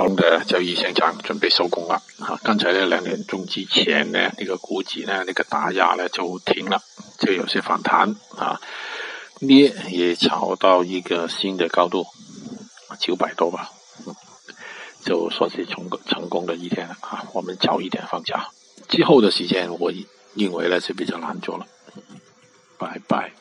我们的交易现场准备收工了啊刚才呢两点钟之前呢那个股指呢那个打压呢就停了就有些反弹啊跌也炒到一个新的高度九百多吧就算是成功成功的一天了啊我们早一点放假。之后的时间我认为呢是比较难做了。拜拜。